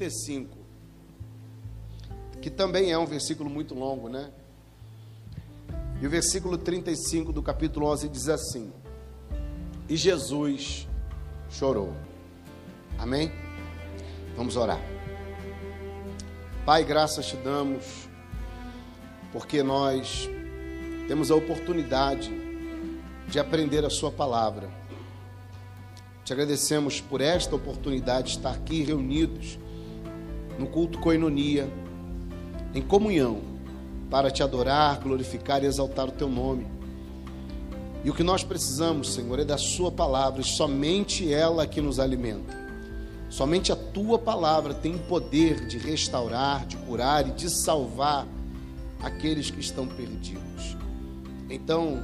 versículo 35, que também é um versículo muito longo, né? E o versículo 35 do capítulo 11 diz assim: E Jesus chorou. Amém? Vamos orar. Pai, graças te damos, porque nós temos a oportunidade de aprender a Sua palavra. Te agradecemos por esta oportunidade de estar aqui reunidos no culto Coinonia, em comunhão para te adorar, glorificar e exaltar o teu nome. E o que nós precisamos, Senhor, é da Sua palavra, e somente ela que nos alimenta. Somente a tua palavra tem poder de restaurar, de curar e de salvar aqueles que estão perdidos. Então,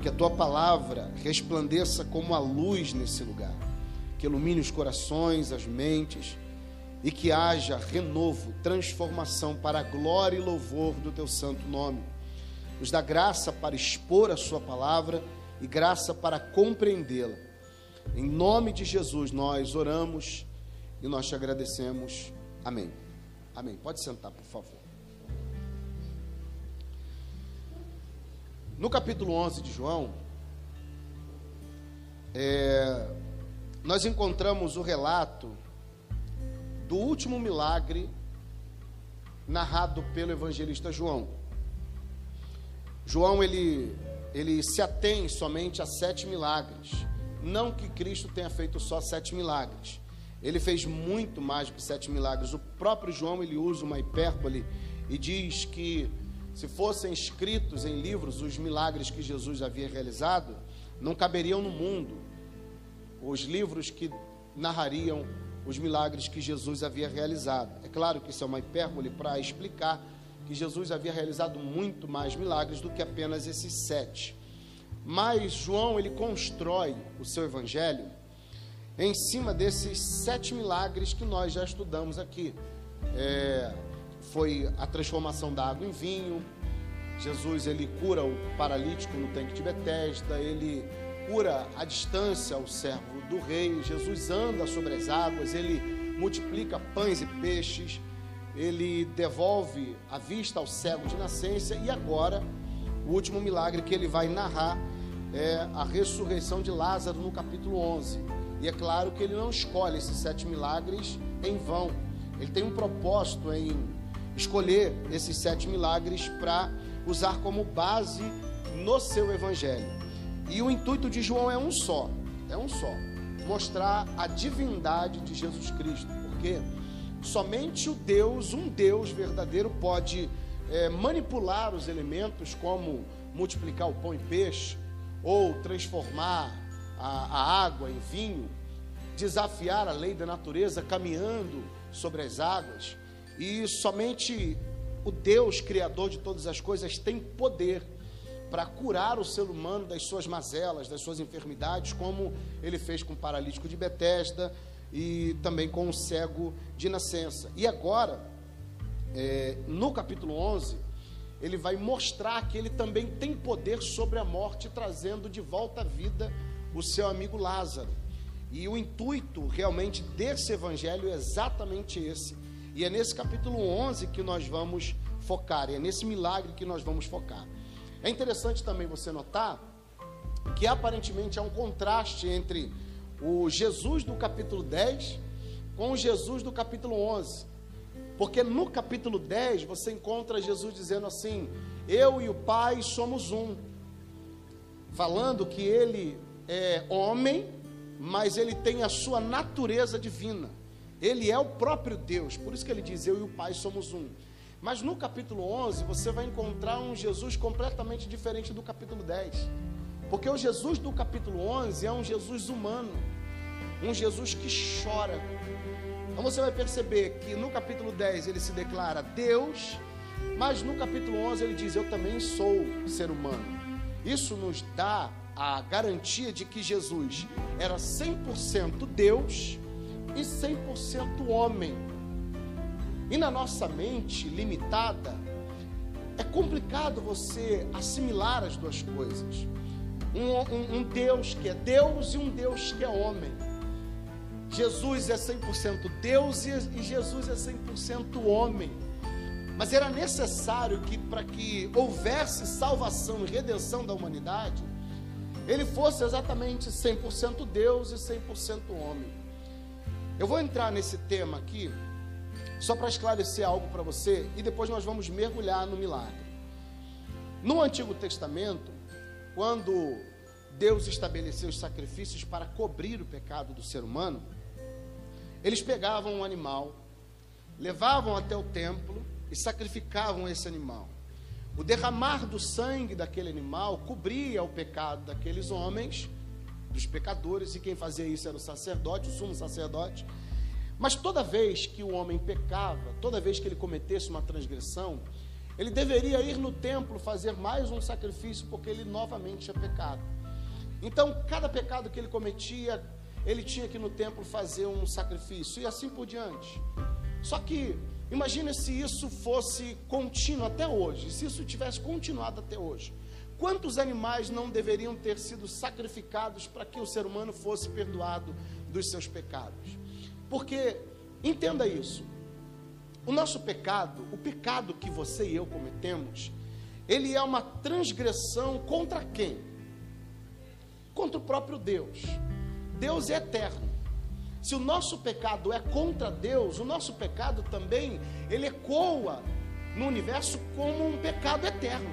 que a tua palavra resplandeça como a luz nesse lugar, que ilumine os corações, as mentes e que haja renovo, transformação para a glória e louvor do teu santo nome. Nos dá graça para expor a sua palavra e graça para compreendê-la. Em nome de Jesus nós oramos e nós te agradecemos. Amém. Amém. Pode sentar, por favor. No capítulo 11 de João, é, nós encontramos o relato do último milagre narrado pelo evangelista João. João ele ele se atém somente a sete milagres. Não que Cristo tenha feito só sete milagres. Ele fez muito mais do que sete milagres. O próprio João ele usa uma hipérbole e diz que se fossem escritos em livros os milagres que Jesus havia realizado, não caberiam no mundo os livros que narrariam os milagres que Jesus havia realizado. É claro que isso é uma hipérbole para explicar que Jesus havia realizado muito mais milagres do que apenas esses sete. Mas João ele constrói o seu evangelho em cima desses sete milagres que nós já estudamos aqui. É, foi a transformação da água em vinho. Jesus ele cura o paralítico no tanque de Betesda, ele cura à distância o servo do rei. Jesus anda sobre as águas, ele multiplica pães e peixes, ele devolve a vista ao cego de nascença e agora o último milagre que ele vai narrar é a ressurreição de Lázaro no capítulo 11. E é claro que ele não escolhe esses sete milagres em vão. Ele tem um propósito em escolher esses sete milagres para usar como base no seu evangelho. E o intuito de João é um só, é um só, mostrar a divindade de Jesus Cristo, porque somente o Deus, um Deus verdadeiro, pode é, manipular os elementos, como multiplicar o pão em peixe, ou transformar a, a água em vinho, desafiar a lei da natureza caminhando sobre as águas, e somente o Deus, Criador de todas as coisas, tem poder para curar o ser humano das suas mazelas, das suas enfermidades, como ele fez com o paralítico de Betesda e também com o cego de nascença. E agora, é, no capítulo 11, ele vai mostrar que ele também tem poder sobre a morte, trazendo de volta à vida o seu amigo Lázaro. E o intuito realmente desse evangelho é exatamente esse. E é nesse capítulo 11 que nós vamos focar, é nesse milagre que nós vamos focar. É interessante também você notar que aparentemente há um contraste entre o Jesus do capítulo 10 com o Jesus do capítulo 11. Porque no capítulo 10 você encontra Jesus dizendo assim: Eu e o Pai somos um. Falando que ele é homem, mas ele tem a sua natureza divina. Ele é o próprio Deus. Por isso que ele diz: Eu e o Pai somos um. Mas no capítulo 11 você vai encontrar um Jesus completamente diferente do capítulo 10. Porque o Jesus do capítulo 11 é um Jesus humano, um Jesus que chora. Então você vai perceber que no capítulo 10 ele se declara Deus, mas no capítulo 11 ele diz: Eu também sou ser humano. Isso nos dá a garantia de que Jesus era 100% Deus e 100% homem. E na nossa mente limitada, é complicado você assimilar as duas coisas. Um, um, um, Deus que é Deus e um Deus que é homem. Jesus é 100% Deus e Jesus é 100% homem. Mas era necessário que, para que houvesse salvação e redenção da humanidade, ele fosse exatamente 100% Deus e 100% homem. Eu vou entrar nesse tema aqui, só para esclarecer algo para você, e depois nós vamos mergulhar no milagre. No Antigo Testamento, quando Deus estabeleceu os sacrifícios para cobrir o pecado do ser humano, eles pegavam um animal, levavam até o templo e sacrificavam esse animal. O derramar do sangue daquele animal cobria o pecado daqueles homens, dos pecadores, e quem fazia isso era o sacerdote, o sumo sacerdote. Mas toda vez que o homem pecava, toda vez que ele cometesse uma transgressão, ele deveria ir no templo fazer mais um sacrifício, porque ele novamente tinha pecado. Então, cada pecado que ele cometia, ele tinha que no templo fazer um sacrifício, e assim por diante. Só que, imagine se isso fosse contínuo até hoje, se isso tivesse continuado até hoje. Quantos animais não deveriam ter sido sacrificados para que o ser humano fosse perdoado dos seus pecados? Porque, entenda isso, o nosso pecado, o pecado que você e eu cometemos, ele é uma transgressão contra quem? Contra o próprio Deus. Deus é eterno. Se o nosso pecado é contra Deus, o nosso pecado também, ele ecoa no universo como um pecado eterno.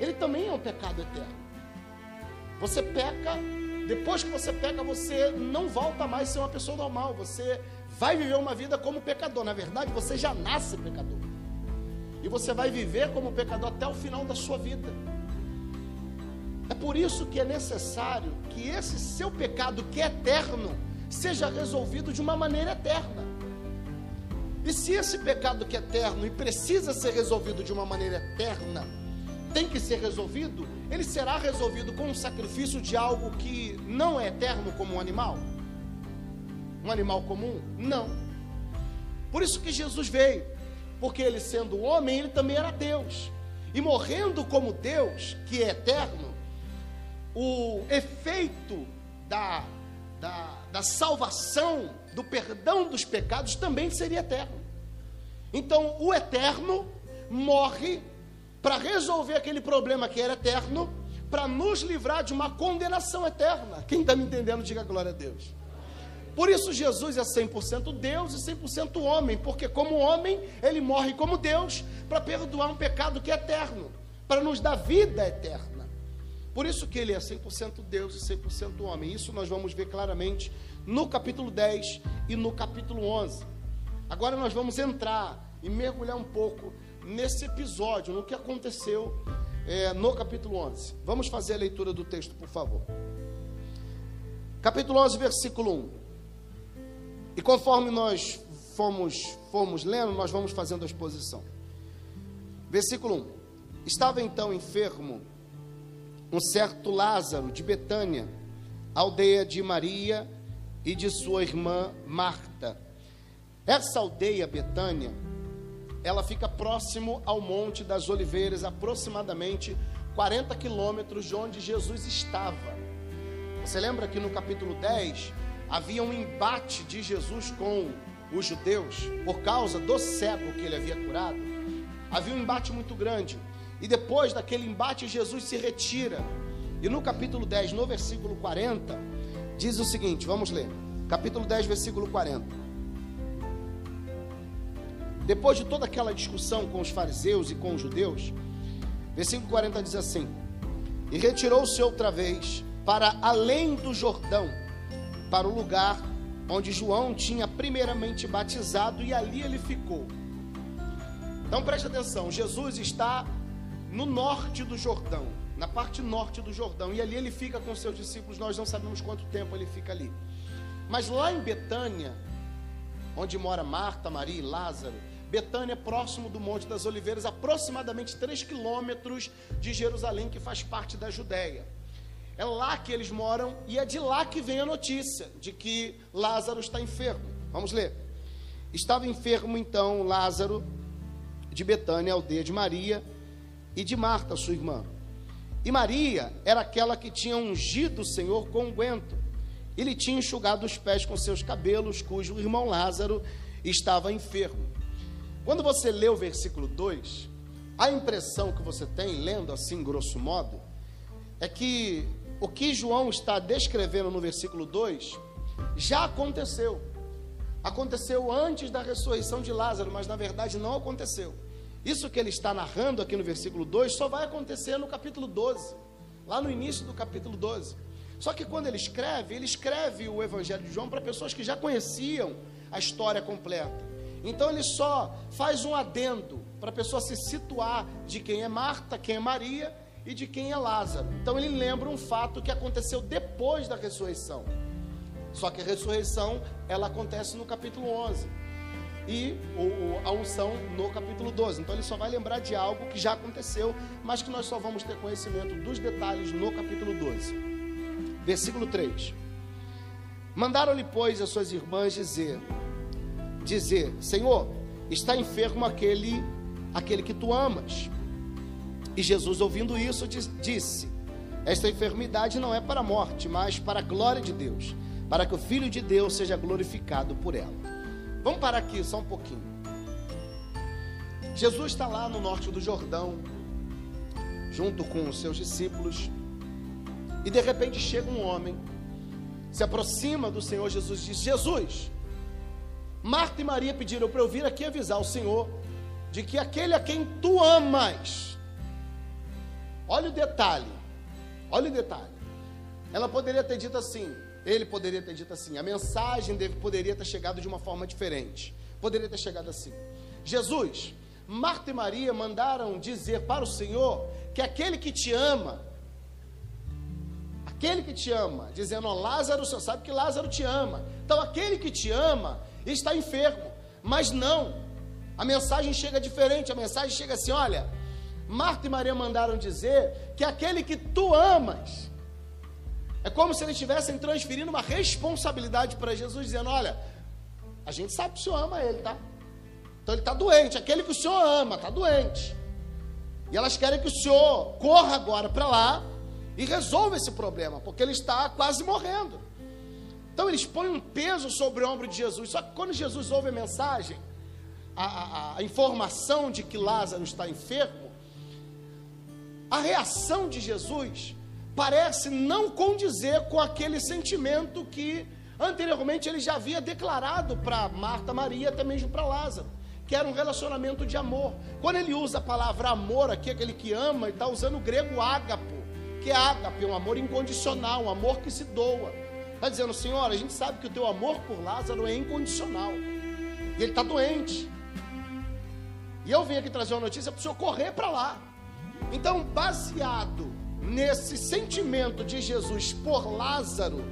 Ele também é um pecado eterno. Você peca, depois que você peca, você não volta mais a ser uma pessoa normal, você vai viver uma vida como pecador. Na verdade, você já nasce pecador. E você vai viver como pecador até o final da sua vida. É por isso que é necessário que esse seu pecado que é eterno seja resolvido de uma maneira eterna. E se esse pecado que é eterno e precisa ser resolvido de uma maneira eterna, tem que ser resolvido, ele será resolvido com o sacrifício de algo que não é eterno como um animal? Um animal comum? Não. Por isso que Jesus veio, porque ele sendo homem, ele também era Deus. E morrendo como Deus, que é eterno, o efeito da, da, da salvação, do perdão dos pecados, também seria eterno. Então, o eterno morre para resolver aquele problema que era eterno, para nos livrar de uma condenação eterna. Quem está me entendendo, diga glória a Deus. Por isso, Jesus é 100% Deus e 100% homem, porque, como homem, ele morre como Deus para perdoar um pecado que é eterno, para nos dar vida eterna. Por isso que ele é 100% Deus e 100% homem. Isso nós vamos ver claramente no capítulo 10 e no capítulo 11. Agora nós vamos entrar e mergulhar um pouco nesse episódio, no que aconteceu é, no capítulo 11. Vamos fazer a leitura do texto, por favor. Capítulo 11, versículo 1. E conforme nós fomos, fomos lendo, nós vamos fazendo a exposição. Versículo 1. Estava então enfermo um certo Lázaro de Betânia, aldeia de Maria e de sua irmã Marta. Essa aldeia Betânia, ela fica próximo ao Monte das Oliveiras, aproximadamente 40 quilômetros de onde Jesus estava. Você lembra que no capítulo 10 havia um embate de Jesus com os judeus por causa do cego que ele havia curado? Havia um embate muito grande. E depois daquele embate, Jesus se retira. E no capítulo 10, no versículo 40, diz o seguinte: vamos ler. Capítulo 10, versículo 40. Depois de toda aquela discussão com os fariseus e com os judeus, versículo 40 diz assim: E retirou-se outra vez para além do Jordão, para o lugar onde João tinha primeiramente batizado, e ali ele ficou. Então preste atenção: Jesus está no norte do Jordão, na parte norte do Jordão, e ali ele fica com seus discípulos, nós não sabemos quanto tempo ele fica ali. Mas lá em Betânia, onde mora Marta, Maria e Lázaro, Betânia é próximo do Monte das Oliveiras, aproximadamente 3 quilômetros de Jerusalém, que faz parte da Judéia. É lá que eles moram e é de lá que vem a notícia de que Lázaro está enfermo. Vamos ler. Estava enfermo então Lázaro de Betânia, aldeia de Maria e de Marta, sua irmã. E Maria era aquela que tinha ungido o Senhor com unguento e lhe tinha enxugado os pés com seus cabelos, cujo irmão Lázaro estava enfermo. Quando você lê o versículo 2, a impressão que você tem, lendo assim, grosso modo, é que o que João está descrevendo no versículo 2 já aconteceu. Aconteceu antes da ressurreição de Lázaro, mas na verdade não aconteceu. Isso que ele está narrando aqui no versículo 2 só vai acontecer no capítulo 12, lá no início do capítulo 12. Só que quando ele escreve, ele escreve o Evangelho de João para pessoas que já conheciam a história completa. Então ele só faz um adendo para a pessoa se situar de quem é Marta, quem é Maria e de quem é Lázaro. Então ele lembra um fato que aconteceu depois da ressurreição. Só que a ressurreição ela acontece no capítulo 11 e a unção no capítulo 12. Então ele só vai lembrar de algo que já aconteceu, mas que nós só vamos ter conhecimento dos detalhes no capítulo 12. Versículo 3. Mandaram-lhe, pois, as suas irmãs dizer: dizer: Senhor, está enfermo aquele aquele que tu amas. E Jesus, ouvindo isso, disse: Esta enfermidade não é para a morte, mas para a glória de Deus, para que o Filho de Deus seja glorificado por ela. Vamos parar aqui só um pouquinho. Jesus está lá no norte do Jordão, junto com os seus discípulos, e de repente chega um homem, se aproxima do Senhor Jesus e diz: Jesus, Marta e Maria pediram para eu vir aqui avisar o Senhor de que aquele a quem tu amas, olha o detalhe, olha o detalhe. Ela poderia ter dito assim: ele poderia ter dito assim: a mensagem deve, poderia ter chegado de uma forma diferente. Poderia ter chegado assim: Jesus, Marta e Maria mandaram dizer para o Senhor que aquele que te ama, aquele que te ama, dizendo, ó, Lázaro, o Senhor sabe que Lázaro te ama. Então, aquele que te ama está enfermo. Mas não, a mensagem chega diferente. A mensagem chega assim: olha, Marta e Maria mandaram dizer que aquele que tu amas é como se eles estivessem transferindo uma responsabilidade para Jesus, dizendo: Olha, a gente sabe que o Senhor ama ele, tá? Então ele está doente, aquele que o Senhor ama está doente. E elas querem que o Senhor corra agora para lá e resolva esse problema, porque ele está quase morrendo. Então eles põem um peso sobre o ombro de Jesus. Só que quando Jesus ouve a mensagem, a, a, a informação de que Lázaro está enfermo, a reação de Jesus parece não condizer com aquele sentimento que anteriormente ele já havia declarado para Marta, Maria, até mesmo para Lázaro, que era um relacionamento de amor. Quando ele usa a palavra amor aqui, aquele que ama, ele está usando o grego ágapo, que é ágape, um amor incondicional, um amor que se doa. Está dizendo, Senhor, a gente sabe que o teu amor por Lázaro é incondicional. E ele está doente. E eu vim aqui trazer uma notícia para o senhor correr para lá. Então, baseado nesse sentimento de Jesus por Lázaro,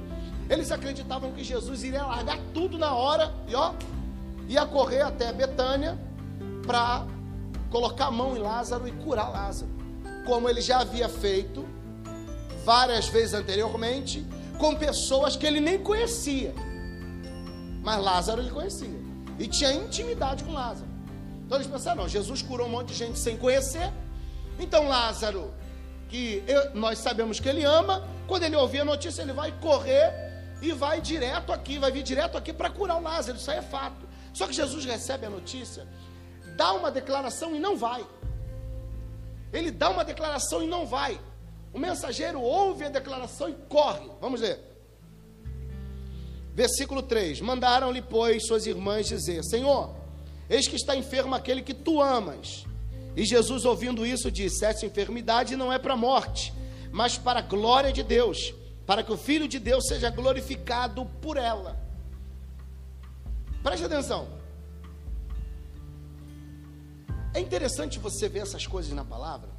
eles acreditavam que Jesus iria largar tudo na hora e ó, ia correr até Betânia para colocar a mão em Lázaro e curar Lázaro, como ele já havia feito várias vezes anteriormente com pessoas que ele nem conhecia. Mas Lázaro ele conhecia e tinha intimidade com Lázaro. Então eles pensaram, não, Jesus curou um monte de gente sem conhecer. Então Lázaro que eu, nós sabemos que ele ama, quando ele ouvir a notícia, ele vai correr e vai direto aqui, vai vir direto aqui para curar o Lázaro, isso aí é fato. Só que Jesus recebe a notícia, dá uma declaração e não vai. Ele dá uma declaração e não vai. O mensageiro ouve a declaração e corre. Vamos ver. Versículo 3: Mandaram-lhe, pois, suas irmãs dizer: Senhor, eis que está enfermo aquele que tu amas. E Jesus, ouvindo isso, disse: Essa enfermidade não é para a morte, mas para a glória de Deus, para que o Filho de Deus seja glorificado por ela. Preste atenção. É interessante você ver essas coisas na palavra,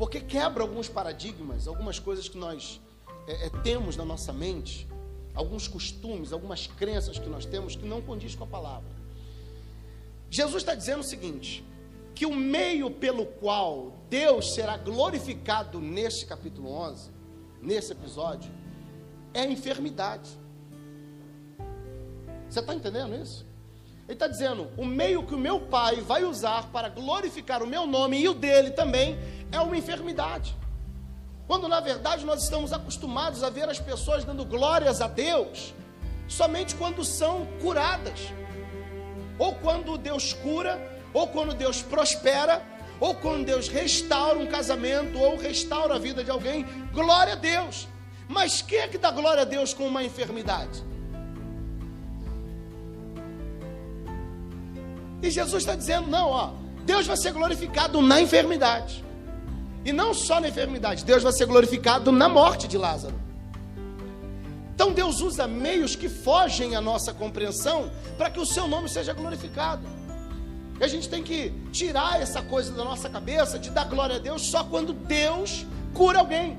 porque quebra alguns paradigmas, algumas coisas que nós é, é, temos na nossa mente, alguns costumes, algumas crenças que nós temos que não condiz com a palavra. Jesus está dizendo o seguinte: que o meio pelo qual Deus será glorificado neste capítulo 11, nesse episódio, é a enfermidade. Você está entendendo isso? Ele está dizendo: o meio que o meu pai vai usar para glorificar o meu nome e o dele também é uma enfermidade. Quando na verdade nós estamos acostumados a ver as pessoas dando glórias a Deus somente quando são curadas, ou quando Deus cura, ou quando Deus prospera, ou quando Deus restaura um casamento, ou restaura a vida de alguém, glória a Deus. Mas quem é que dá glória a Deus com uma enfermidade? E Jesus está dizendo: não, ó, Deus vai ser glorificado na enfermidade. E não só na enfermidade, Deus vai ser glorificado na morte de Lázaro. Então Deus usa meios que fogem à nossa compreensão para que o seu nome seja glorificado. E a gente tem que tirar essa coisa da nossa cabeça de dar glória a Deus só quando Deus cura alguém.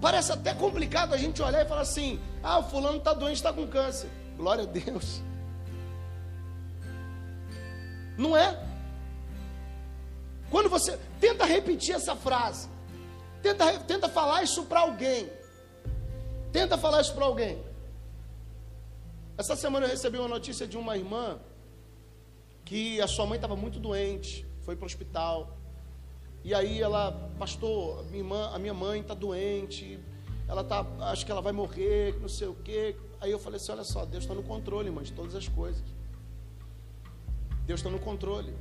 Parece até complicado a gente olhar e falar assim: ah, o fulano está doente, está com câncer. Glória a Deus. Não é? Quando você tenta repetir essa frase, tenta, tenta falar isso para alguém. Tenta falar isso para alguém. Essa semana eu recebi uma notícia de uma irmã que a sua mãe estava muito doente, foi para o hospital. E aí ela, pastor, minha, irmã, a minha mãe está doente, ela tá, acho que ela vai morrer, não sei o quê. Aí eu falei assim: olha só, Deus está no controle, irmã, de todas as coisas. Deus está no controle.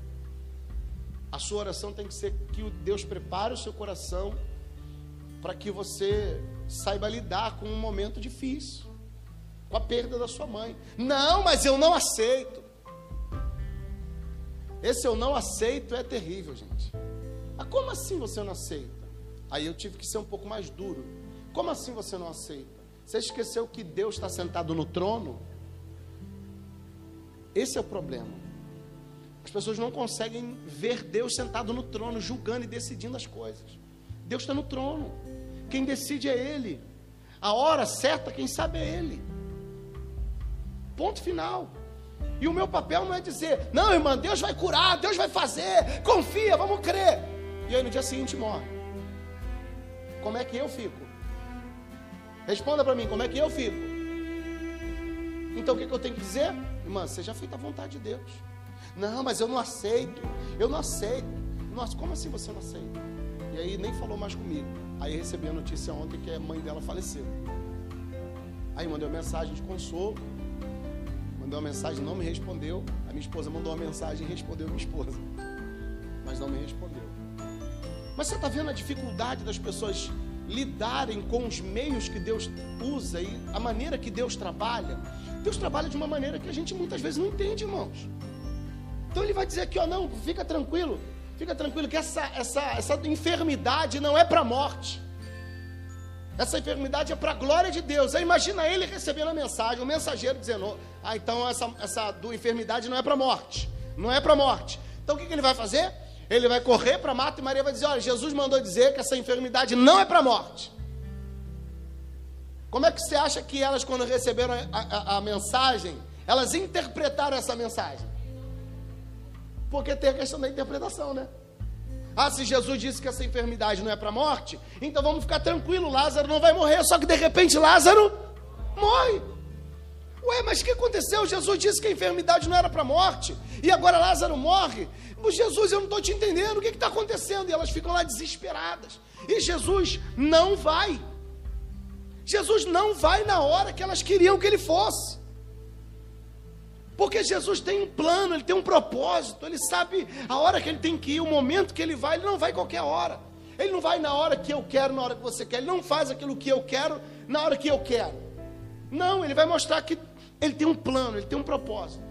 A sua oração tem que ser que o Deus prepare o seu coração para que você saiba lidar com um momento difícil, com a perda da sua mãe. Não, mas eu não aceito. Esse eu não aceito é terrível, gente. Mas como assim você não aceita? Aí eu tive que ser um pouco mais duro. Como assim você não aceita? Você esqueceu que Deus está sentado no trono? Esse é o problema. As pessoas não conseguem ver Deus sentado no trono, julgando e decidindo as coisas. Deus está no trono. Quem decide é Ele. A hora certa, quem sabe é Ele. Ponto final. E o meu papel não é dizer, não, irmã, Deus vai curar, Deus vai fazer, confia, vamos crer. E aí no dia seguinte morre. Como é que eu fico? Responda para mim, como é que eu fico? Então o que, que eu tenho que dizer? Irmã, seja feita a vontade de Deus. Não, mas eu não aceito. Eu não aceito. Nossa, como assim você não aceita? E aí nem falou mais comigo. Aí recebi a notícia ontem que a mãe dela faleceu. Aí mandei uma mensagem de consolo. Mandei uma mensagem, não me respondeu. A minha esposa mandou uma mensagem e respondeu minha esposa. Mas não me respondeu. Mas você está vendo a dificuldade das pessoas lidarem com os meios que Deus usa e a maneira que Deus trabalha? Deus trabalha de uma maneira que a gente muitas vezes não entende, irmãos. Então ele vai dizer aqui, ó, não, fica tranquilo, fica tranquilo que essa, essa, essa enfermidade não é para a morte. Essa enfermidade é para a glória de Deus. Aí imagina ele recebendo a mensagem, o mensageiro dizendo: Ah, então essa, essa do enfermidade não é para a morte. Não é para a morte. Então o que, que ele vai fazer? Ele vai correr para Marta e Maria vai dizer: Olha, Jesus mandou dizer que essa enfermidade não é para a morte. Como é que você acha que elas, quando receberam a, a, a mensagem, elas interpretaram essa mensagem? Porque tem a questão da interpretação, né? Ah, se Jesus disse que essa enfermidade não é para morte, então vamos ficar tranquilo, Lázaro não vai morrer, só que de repente Lázaro morre. Ué, mas o que aconteceu? Jesus disse que a enfermidade não era para morte, e agora Lázaro morre. Jesus, eu não estou te entendendo, o que está acontecendo? E elas ficam lá desesperadas. E Jesus não vai. Jesus não vai na hora que elas queriam que ele fosse. Porque Jesus tem um plano, ele tem um propósito, ele sabe a hora que ele tem que ir, o momento que ele vai, ele não vai qualquer hora. Ele não vai na hora que eu quero, na hora que você quer, ele não faz aquilo que eu quero na hora que eu quero. Não, ele vai mostrar que ele tem um plano, ele tem um propósito.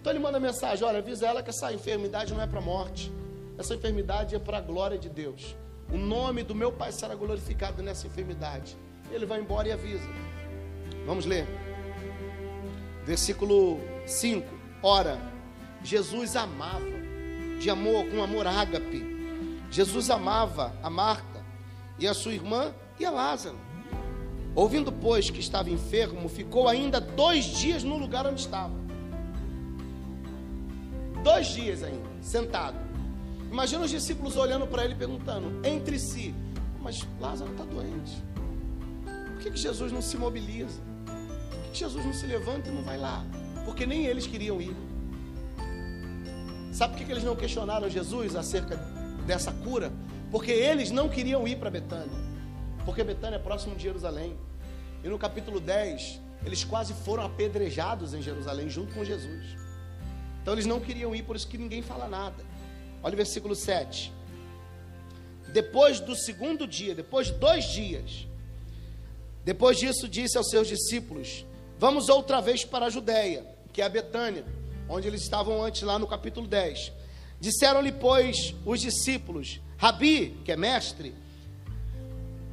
Então ele manda mensagem: olha, avisa ela que essa enfermidade não é para a morte, essa enfermidade é para a glória de Deus. O nome do meu Pai será glorificado nessa enfermidade. Ele vai embora e avisa. Vamos ler. Versículo 5. Ora, Jesus amava, de amor, com amor ágape. Jesus amava a Marta e a sua irmã e a Lázaro. Ouvindo, pois, que estava enfermo, ficou ainda dois dias no lugar onde estava. Dois dias ainda, sentado. Imagina os discípulos olhando para ele perguntando entre si: Mas Lázaro está doente. Por que, que Jesus não se mobiliza? Por que, que Jesus não se levanta e não vai lá? Porque nem eles queriam ir. Sabe por que eles não questionaram Jesus acerca dessa cura? Porque eles não queriam ir para Betânia. porque Betânia é próximo de Jerusalém. E no capítulo 10, eles quase foram apedrejados em Jerusalém junto com Jesus. Então eles não queriam ir, por isso que ninguém fala nada. Olha o versículo 7. Depois do segundo dia, depois de dois dias, depois disso disse aos seus discípulos: Vamos outra vez para a Judéia, que é a Betânia, onde eles estavam antes, lá no capítulo 10. Disseram-lhe, pois, os discípulos: Rabi, que é mestre,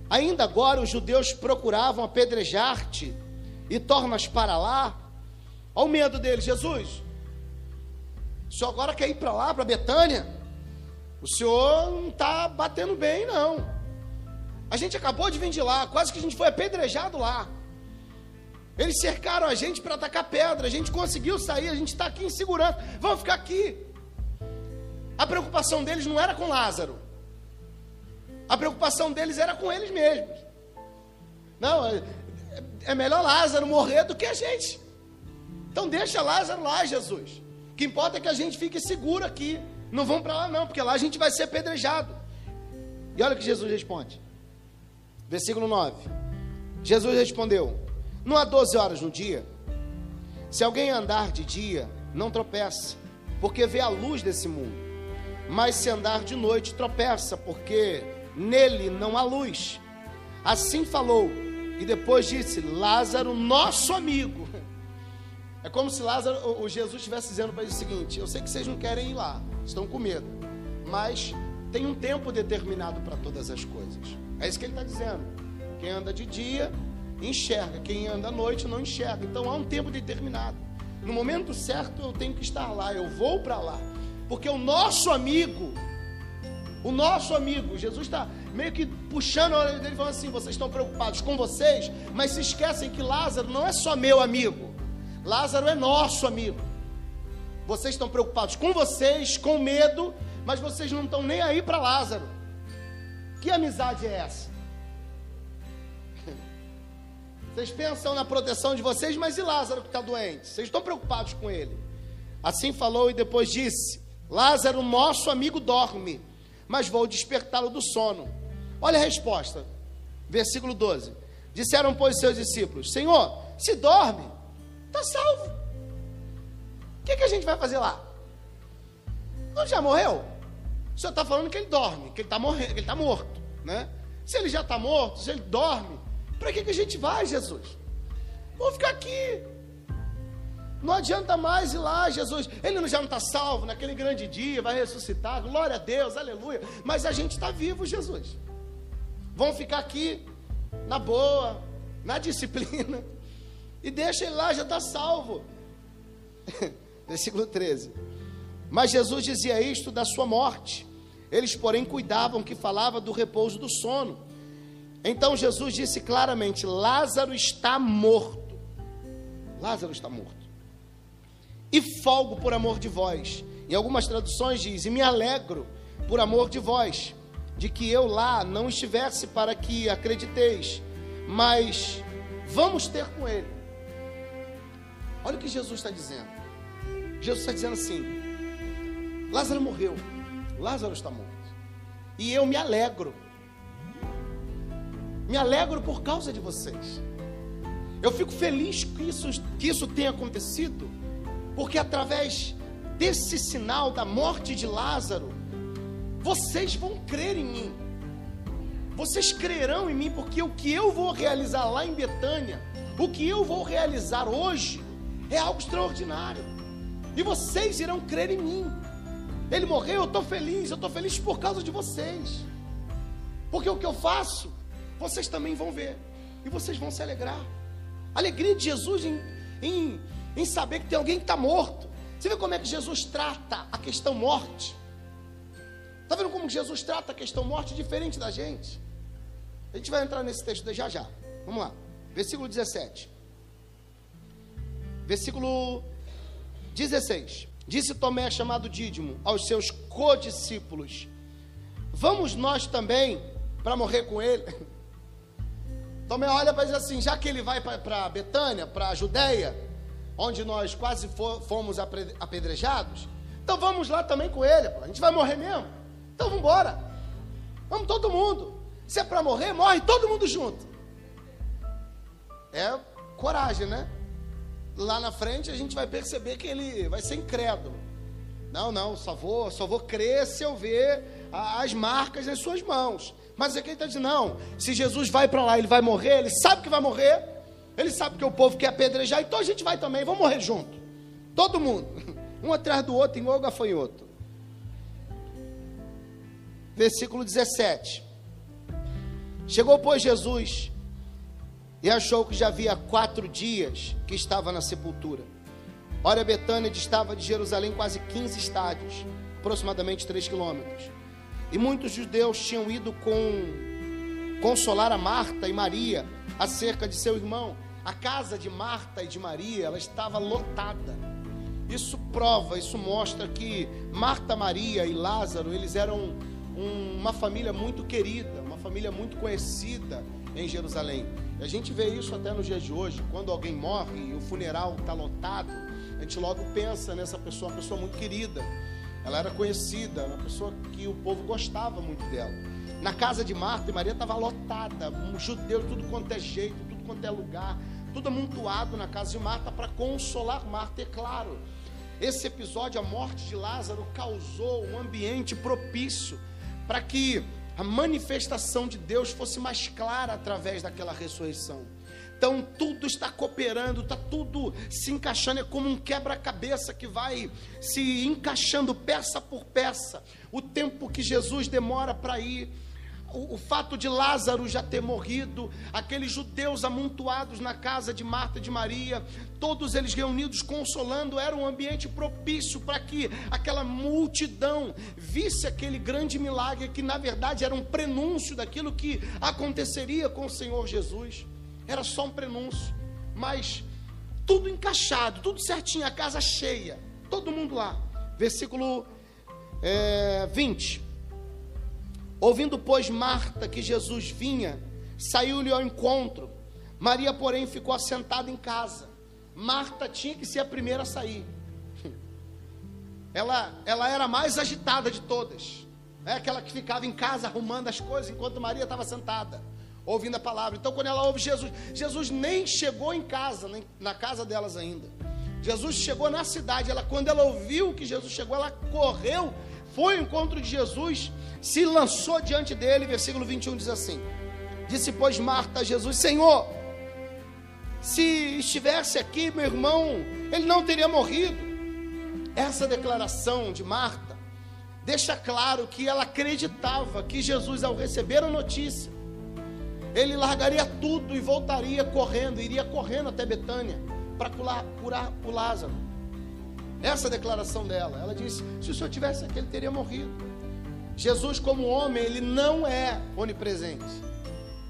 ainda agora os judeus procuravam apedrejar-te e tornas para lá. Olha o medo deles, Jesus. O senhor agora quer ir para lá, para Betânia? O senhor não está batendo bem, não. A gente acabou de vir de lá, quase que a gente foi apedrejado lá. Eles cercaram a gente para atacar pedra, a gente conseguiu sair, a gente está aqui em segurança. Vamos ficar aqui. A preocupação deles não era com Lázaro. A preocupação deles era com eles mesmos. Não, é, é melhor Lázaro morrer do que a gente. Então deixa Lázaro lá, Jesus. O que importa é que a gente fique seguro aqui. Não vão para lá não, porque lá a gente vai ser apedrejado. E olha o que Jesus responde. Versículo 9. Jesus respondeu: Não há 12 horas no dia? Se alguém andar de dia, não tropece, porque vê a luz desse mundo. Mas se andar de noite, tropeça, porque nele não há luz. Assim falou, e depois disse: Lázaro, nosso amigo. É como se Lázaro, o Jesus estivesse dizendo para ele o seguinte: Eu sei que vocês não querem ir lá, estão com medo, mas tem um tempo determinado para todas as coisas. É isso que ele está dizendo. Quem anda de dia enxerga, quem anda à noite não enxerga. Então há um tempo determinado. No momento certo eu tenho que estar lá, eu vou para lá, porque o nosso amigo, o nosso amigo, Jesus está meio que puxando a orelha dele, falando assim: vocês estão preocupados com vocês, mas se esquecem que Lázaro não é só meu amigo, Lázaro é nosso amigo. Vocês estão preocupados com vocês, com medo, mas vocês não estão nem aí para Lázaro. Que amizade é essa? Vocês pensam na proteção de vocês, mas e Lázaro que está doente? Vocês estão preocupados com ele? Assim falou e depois disse: Lázaro, nosso amigo, dorme mas vou despertá-lo do sono. Olha a resposta, versículo 12: Disseram, pois, seus discípulos: Senhor, se dorme, está salvo. O que, que a gente vai fazer lá? Não já morreu? O senhor está falando que ele dorme, que ele está está morto, né? Se ele já está morto, se ele dorme, para que, que a gente vai, Jesus? Vamos ficar aqui. Não adianta mais ir lá, Jesus. Ele já não está salvo naquele grande dia, vai ressuscitar. Glória a Deus, aleluia. Mas a gente está vivo, Jesus. Vamos ficar aqui, na boa, na disciplina. E deixa ele lá, já está salvo. Versículo 13. Mas Jesus dizia isto da sua morte. Eles, porém, cuidavam que falava do repouso do sono. Então Jesus disse claramente: Lázaro está morto. Lázaro está morto e folgo por amor de vós. Em algumas traduções diz: E me alegro por amor de vós, de que eu lá não estivesse para que acrediteis, mas vamos ter com ele. Olha o que Jesus está dizendo. Jesus está dizendo assim: Lázaro morreu, Lázaro está morto, e eu me alegro, me alegro por causa de vocês. Eu fico feliz que isso, que isso tenha acontecido, porque através desse sinal da morte de Lázaro, vocês vão crer em mim. Vocês crerão em mim, porque o que eu vou realizar lá em Betânia, o que eu vou realizar hoje, é algo extraordinário. E vocês irão crer em mim. Ele morreu, eu estou feliz, eu estou feliz por causa de vocês. Porque o que eu faço, vocês também vão ver. E vocês vão se alegrar. A alegria de Jesus em, em em saber que tem alguém que está morto. Você vê como é que Jesus trata a questão morte? Está vendo como Jesus trata a questão morte diferente da gente? A gente vai entrar nesse texto já já. Vamos lá. Versículo 17. Versículo 16. Disse Tomé, chamado Dídimo, aos seus codiscípulos: Vamos nós também para morrer com ele? Tomé olha para dizer assim: já que ele vai para Betânia, para a Judéia, onde nós quase fomos apedrejados, então vamos lá também com ele, a gente vai morrer mesmo. Então vamos embora. Vamos todo mundo. Se é para morrer, morre todo mundo junto. É coragem, né? Lá na frente a gente vai perceber que ele vai ser incrédulo. Não, não, só vou, só vou crer se eu ver as marcas nas suas mãos. Mas aqui ele está dizendo, não, se Jesus vai para lá, ele vai morrer, ele sabe que vai morrer, ele sabe que o povo quer apedrejar, então a gente vai também, vamos morrer junto. Todo mundo, um atrás do outro, igual gafanhoto. Versículo 17. Chegou, pois, Jesus e achou que já havia quatro dias que estava na sepultura. Ora, Betânia distava de Jerusalém quase 15 estádios, aproximadamente 3 quilômetros. E muitos judeus tinham ido com consolar a Marta e Maria acerca de seu irmão. A casa de Marta e de Maria, ela estava lotada. Isso prova, isso mostra que Marta, Maria e Lázaro, eles eram um, uma família muito querida família muito conhecida em Jerusalém. A gente vê isso até nos dias de hoje, quando alguém morre e o funeral está lotado, a gente logo pensa nessa pessoa, uma pessoa muito querida. Ela era conhecida, uma pessoa que o povo gostava muito dela. Na casa de Marta e Maria estava lotada, um judeu, tudo quanto é jeito, tudo quanto é lugar, tudo amontoado na casa de Marta para consolar Marta, é claro. Esse episódio, a morte de Lázaro, causou um ambiente propício para que a manifestação de Deus fosse mais clara através daquela ressurreição. Então tudo está cooperando, está tudo se encaixando, é como um quebra-cabeça que vai se encaixando peça por peça. O tempo que Jesus demora para ir o, o, fato de Lázaro já ter morrido, aqueles judeus amontoados na casa de Marta e de Maria, todos eles reunidos consolando, era um ambiente propício para que aquela multidão visse aquele grande milagre que na verdade era um prenúncio daquilo que aconteceria com o Senhor Jesus. Era só um prenúncio, mas tudo encaixado, tudo certinho, a casa cheia, todo mundo lá. Versículo é, 20. Ouvindo, pois, Marta que Jesus vinha, saiu-lhe ao encontro. Maria, porém, ficou assentada em casa. Marta tinha que ser a primeira a sair. Ela, ela era a mais agitada de todas. É aquela que ficava em casa arrumando as coisas enquanto Maria estava sentada, ouvindo a palavra. Então, quando ela ouve Jesus, Jesus nem chegou em casa, nem na casa delas ainda. Jesus chegou na cidade. Ela, quando ela ouviu que Jesus chegou, ela correu, foi ao encontro de Jesus se lançou diante dele, versículo 21 diz assim: Disse, pois, Marta a Jesus: Senhor, se estivesse aqui, meu irmão, ele não teria morrido. Essa declaração de Marta deixa claro que ela acreditava que Jesus, ao receber a notícia, ele largaria tudo e voltaria correndo, iria correndo até Betânia para curar, o Lázaro. Essa declaração dela, ela disse: se o senhor tivesse aqui, ele teria morrido. Jesus, como homem, ele não é onipresente.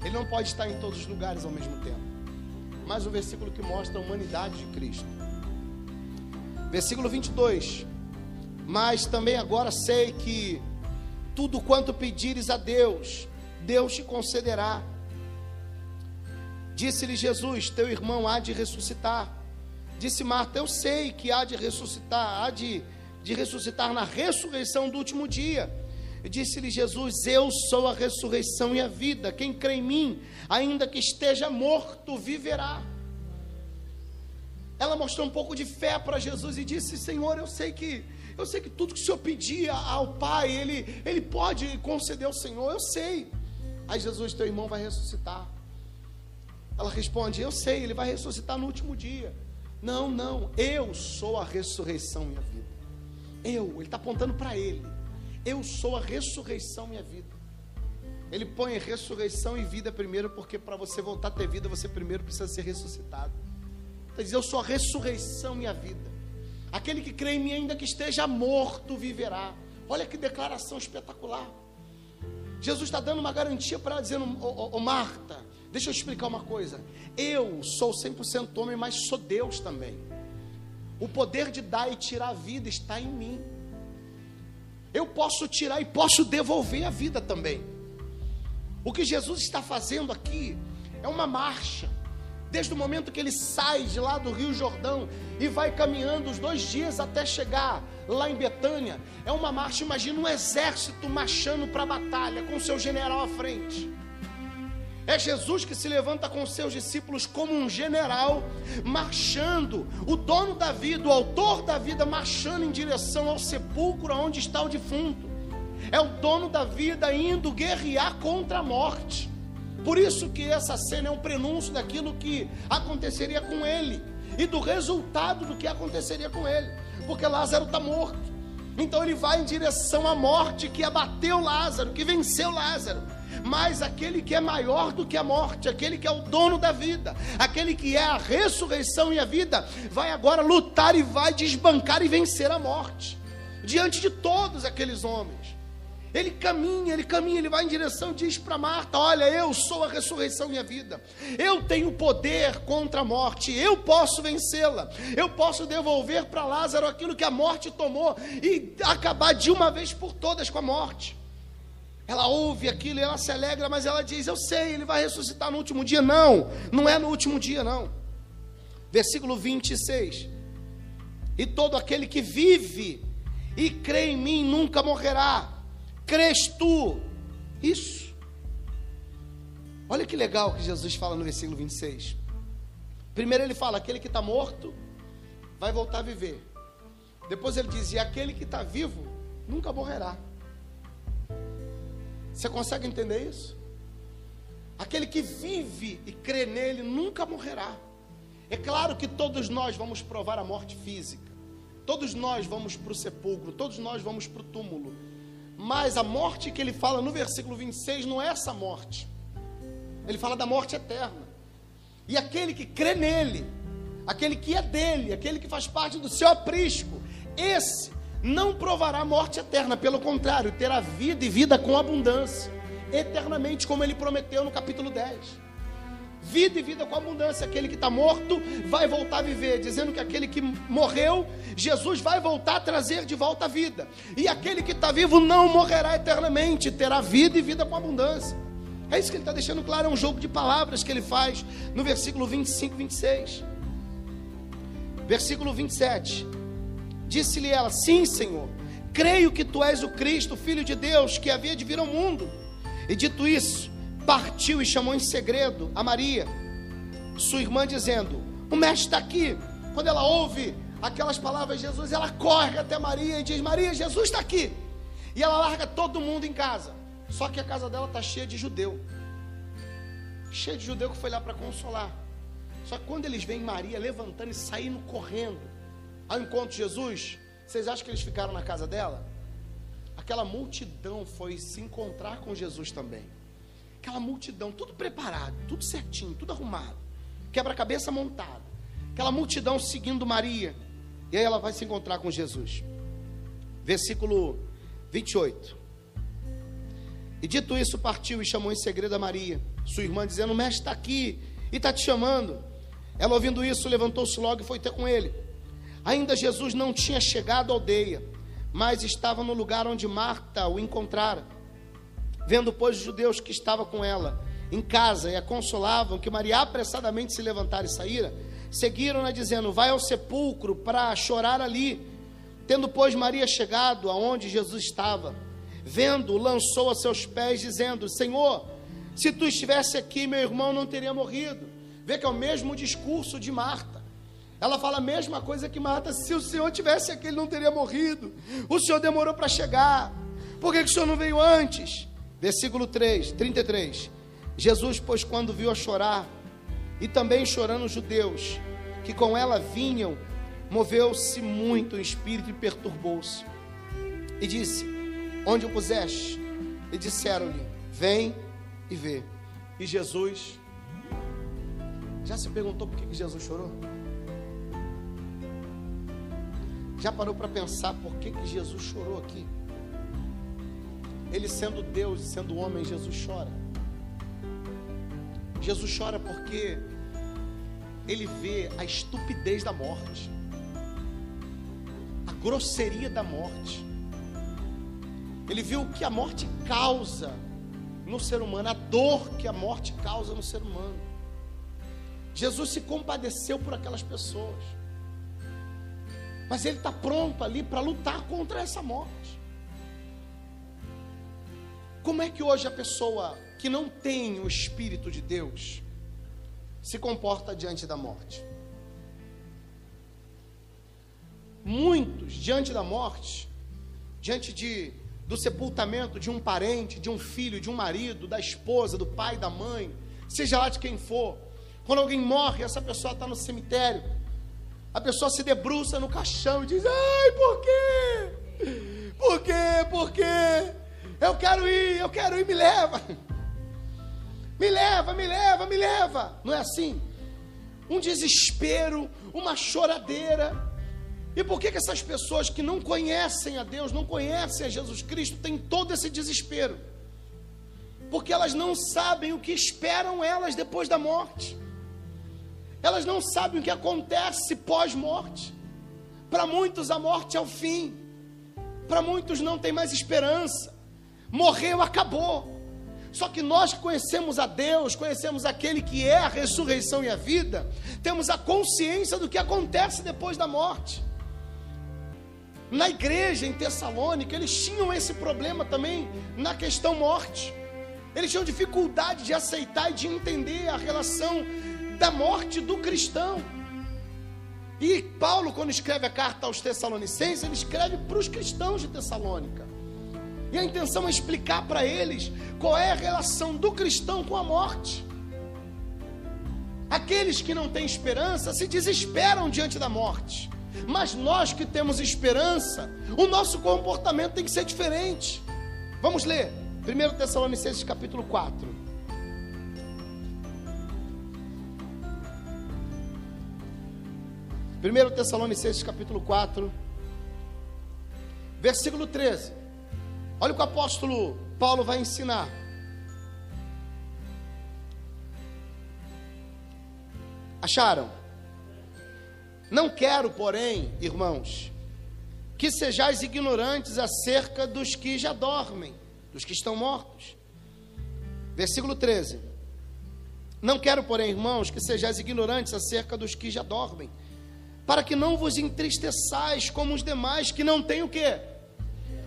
Ele não pode estar em todos os lugares ao mesmo tempo. Mas o versículo que mostra a humanidade de Cristo. Versículo 22. Mas também agora sei que tudo quanto pedires a Deus, Deus te concederá. Disse-lhe Jesus: Teu irmão há de ressuscitar. Disse Marta: Eu sei que há de ressuscitar, há de, de ressuscitar na ressurreição do último dia. Disse-lhe Jesus: Eu sou a ressurreição e a vida. Quem crê em mim, ainda que esteja morto, viverá. Ela mostrou um pouco de fé para Jesus e disse: Senhor, eu sei que eu sei que tudo que o Senhor pedia ao Pai, ele ele pode conceder ao Senhor. Eu sei. Aí Jesus, teu irmão vai ressuscitar. Ela responde: Eu sei, ele vai ressuscitar no último dia. Não, não, eu sou a ressurreição e a vida. Eu, ele está apontando para ele. Eu sou a ressurreição e a vida. Ele põe ressurreição e vida primeiro, porque para você voltar a ter vida, você primeiro precisa ser ressuscitado. Ele diz: Eu sou a ressurreição e a vida. Aquele que crê em mim, ainda que esteja morto, viverá. Olha que declaração espetacular. Jesus está dando uma garantia para ela, dizendo: Ô, Marta, deixa eu explicar uma coisa. Eu sou 100% homem, mas sou Deus também. O poder de dar e tirar a vida está em mim. Eu posso tirar e posso devolver a vida também. O que Jesus está fazendo aqui é uma marcha. Desde o momento que ele sai de lá do Rio Jordão e vai caminhando os dois dias até chegar lá em Betânia, é uma marcha. Imagina um exército marchando para a batalha com seu general à frente. É Jesus que se levanta com seus discípulos como um general, marchando, o dono da vida, o autor da vida, marchando em direção ao sepulcro onde está o defunto. É o dono da vida indo guerrear contra a morte. Por isso que essa cena é um prenúncio daquilo que aconteceria com ele e do resultado do que aconteceria com ele, porque Lázaro está morto. Então ele vai em direção à morte que abateu Lázaro, que venceu Lázaro mas aquele que é maior do que a morte, aquele que é o dono da vida, aquele que é a ressurreição e a vida, vai agora lutar e vai desbancar e vencer a morte, diante de todos aqueles homens. Ele caminha, ele caminha, ele vai em direção, diz para Marta: Olha, eu sou a ressurreição e a vida, eu tenho poder contra a morte, eu posso vencê-la, eu posso devolver para Lázaro aquilo que a morte tomou e acabar de uma vez por todas com a morte. Ela ouve aquilo e ela se alegra, mas ela diz: Eu sei, ele vai ressuscitar no último dia. Não, não é no último dia, não. Versículo 26. E todo aquele que vive e crê em mim nunca morrerá. Crês tu? Isso. Olha que legal que Jesus fala no versículo 26. Primeiro ele fala: aquele que está morto vai voltar a viver. Depois ele diz: e aquele que está vivo nunca morrerá. Você consegue entender isso? Aquele que vive e crê nele nunca morrerá. É claro que todos nós vamos provar a morte física. Todos nós vamos para o sepulcro, todos nós vamos para o túmulo. Mas a morte que ele fala no versículo 26 não é essa morte. Ele fala da morte eterna. E aquele que crê nele, aquele que é dele, aquele que faz parte do seu aprisco, esse não provará morte eterna, pelo contrário, terá vida e vida com abundância, eternamente, como ele prometeu no capítulo 10. Vida e vida com abundância. Aquele que está morto vai voltar a viver, dizendo que aquele que morreu, Jesus vai voltar a trazer de volta a vida. E aquele que está vivo não morrerá eternamente, terá vida e vida com abundância. É isso que ele está deixando claro, é um jogo de palavras que ele faz no versículo 25, 26. Versículo 27. Disse-lhe ela: Sim, Senhor, creio que tu és o Cristo, filho de Deus, que havia de vir ao mundo. E dito isso, partiu e chamou em segredo a Maria, sua irmã, dizendo: O mestre está aqui. Quando ela ouve aquelas palavras de Jesus, ela corre até Maria e diz: Maria, Jesus está aqui. E ela larga todo mundo em casa. Só que a casa dela está cheia de judeu. Cheia de judeu que foi lá para consolar. Só que quando eles veem Maria levantando e saindo correndo, ao encontro de Jesus, vocês acham que eles ficaram na casa dela? Aquela multidão foi se encontrar com Jesus também. Aquela multidão, tudo preparado, tudo certinho, tudo arrumado, quebra-cabeça montado. Aquela multidão seguindo Maria. E aí ela vai se encontrar com Jesus. Versículo 28. E dito isso, partiu e chamou em segredo a Maria, sua irmã, dizendo: mestre está aqui e está te chamando. Ela, ouvindo isso, levantou-se logo e foi ter com ele. Ainda Jesus não tinha chegado à aldeia, mas estava no lugar onde Marta o encontrara. Vendo, pois, os judeus que estava com ela em casa e a consolavam que Maria apressadamente se levantara e saíra, seguiram-na dizendo: Vai ao sepulcro para chorar ali. Tendo, pois, Maria chegado aonde Jesus estava, vendo, lançou a seus pés, dizendo: Senhor, se tu estivesse aqui, meu irmão não teria morrido. Vê que é o mesmo discurso de Marta. Ela fala a mesma coisa que Marta: se o Senhor tivesse aqui, ele não teria morrido. O Senhor demorou para chegar. Por que, que o Senhor não veio antes? Versículo 3, 33. Jesus, pois, quando viu a chorar, e também chorando os judeus, que com ela vinham, moveu-se muito o espírito e perturbou-se. E disse: Onde o puseste? E disseram-lhe: Vem e vê. E Jesus, já se perguntou por que, Jesus chorou? Já parou para pensar por que, que Jesus chorou aqui? Ele sendo Deus e sendo homem, Jesus chora. Jesus chora porque ele vê a estupidez da morte, a grosseria da morte. Ele viu o que a morte causa no ser humano, a dor que a morte causa no ser humano. Jesus se compadeceu por aquelas pessoas. Mas ele está pronto ali para lutar contra essa morte. Como é que hoje a pessoa que não tem o Espírito de Deus se comporta diante da morte? Muitos, diante da morte, diante de, do sepultamento de um parente, de um filho, de um marido, da esposa, do pai, da mãe, seja lá de quem for, quando alguém morre, essa pessoa está no cemitério, a pessoa se debruça no caixão e diz: Ai, por quê? Por quê? Por quê? Eu quero ir, eu quero ir, me leva. Me leva, me leva, me leva. Não é assim? Um desespero, uma choradeira. E por que, que essas pessoas que não conhecem a Deus, não conhecem a Jesus Cristo, têm todo esse desespero? Porque elas não sabem o que esperam elas depois da morte. Elas não sabem o que acontece pós-morte. Para muitos, a morte é o fim. Para muitos, não tem mais esperança. Morreu, acabou. Só que nós que conhecemos a Deus, conhecemos aquele que é a ressurreição e a vida, temos a consciência do que acontece depois da morte. Na igreja em Tessalônica, eles tinham esse problema também na questão morte. Eles tinham dificuldade de aceitar e de entender a relação da morte do cristão. E Paulo, quando escreve a carta aos Tessalonicenses, ele escreve para os cristãos de Tessalônica. E a intenção é explicar para eles qual é a relação do cristão com a morte. Aqueles que não têm esperança se desesperam diante da morte. Mas nós que temos esperança, o nosso comportamento tem que ser diferente. Vamos ler 1 Tessalonicenses capítulo 4. Primeiro Tessalonicenses capítulo 4, versículo 13. Olha o que o apóstolo Paulo vai ensinar. Acharam? Não quero, porém, irmãos, que sejais ignorantes acerca dos que já dormem, dos que estão mortos. Versículo 13. Não quero, porém, irmãos, que sejais ignorantes acerca dos que já dormem, para que não vos entristeçais como os demais que não têm o quê?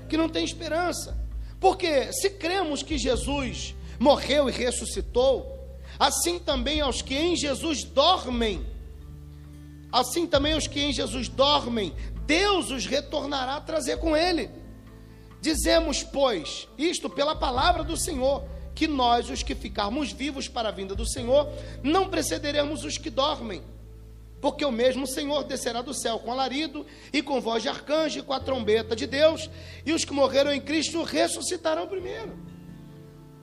Que não têm esperança. Porque se cremos que Jesus morreu e ressuscitou, assim também aos que em Jesus dormem, assim também os que em Jesus dormem, Deus os retornará a trazer com ele. Dizemos, pois, isto pela palavra do Senhor, que nós, os que ficarmos vivos para a vinda do Senhor, não precederemos os que dormem. Porque o mesmo Senhor descerá do céu com alarido e com voz de arcanjo e com a trombeta de Deus, e os que morreram em Cristo ressuscitarão primeiro.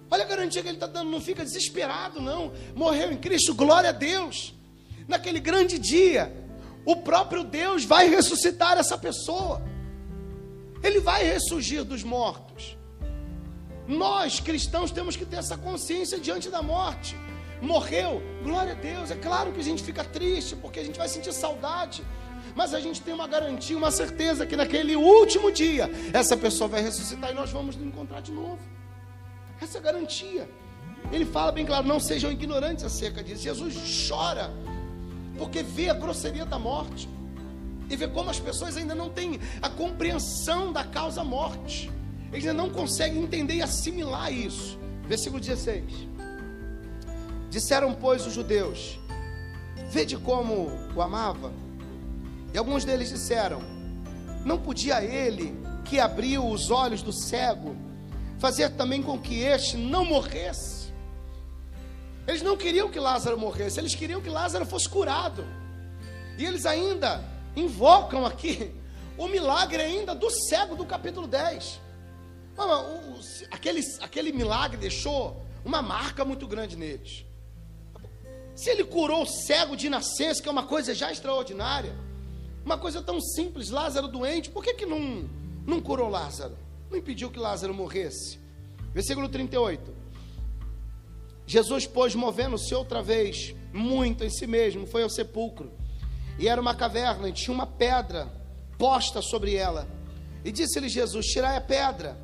Olha a garantia que ele está dando, não fica desesperado, não. Morreu em Cristo, glória a Deus. Naquele grande dia, o próprio Deus vai ressuscitar essa pessoa. Ele vai ressurgir dos mortos. Nós, cristãos, temos que ter essa consciência diante da morte. Morreu, glória a Deus. É claro que a gente fica triste, porque a gente vai sentir saudade. Mas a gente tem uma garantia, uma certeza que naquele último dia, essa pessoa vai ressuscitar e nós vamos nos encontrar de novo. Essa é a garantia. Ele fala bem claro: não sejam ignorantes acerca disso. Jesus chora porque vê a grosseria da morte e vê como as pessoas ainda não têm a compreensão da causa morte. Eles ainda não conseguem entender e assimilar isso. Versículo 16. Disseram, pois, os judeus: Vede como o amava. E alguns deles disseram: Não podia ele, que abriu os olhos do cego, fazer também com que este não morresse? Eles não queriam que Lázaro morresse, eles queriam que Lázaro fosse curado. E eles ainda invocam aqui o milagre ainda do cego do capítulo 10. O, o, aquele, aquele milagre deixou uma marca muito grande neles. Se ele curou o cego de nascença, que é uma coisa já extraordinária, uma coisa tão simples, Lázaro doente, por que, que não, não curou Lázaro? Não impediu que Lázaro morresse? Versículo 38. Jesus, pois, movendo-se outra vez, muito em si mesmo, foi ao sepulcro. E era uma caverna, e tinha uma pedra posta sobre ela. E disse-lhe Jesus: Tirai a pedra.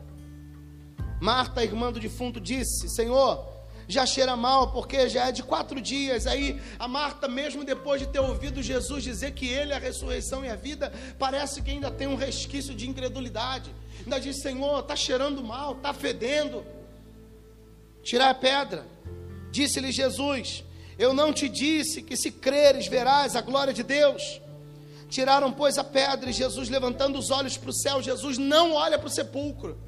Marta, irmã do defunto, disse: Senhor, já cheira mal, porque já é de quatro dias. Aí a Marta, mesmo depois de ter ouvido Jesus dizer que Ele é a ressurreição e a vida, parece que ainda tem um resquício de incredulidade. Ainda diz: Senhor, está cheirando mal, está fedendo. tirar a pedra. Disse-lhe Jesus: Eu não te disse que se creres verás a glória de Deus. Tiraram, pois, a pedra e Jesus, levantando os olhos para o céu, Jesus não olha para o sepulcro.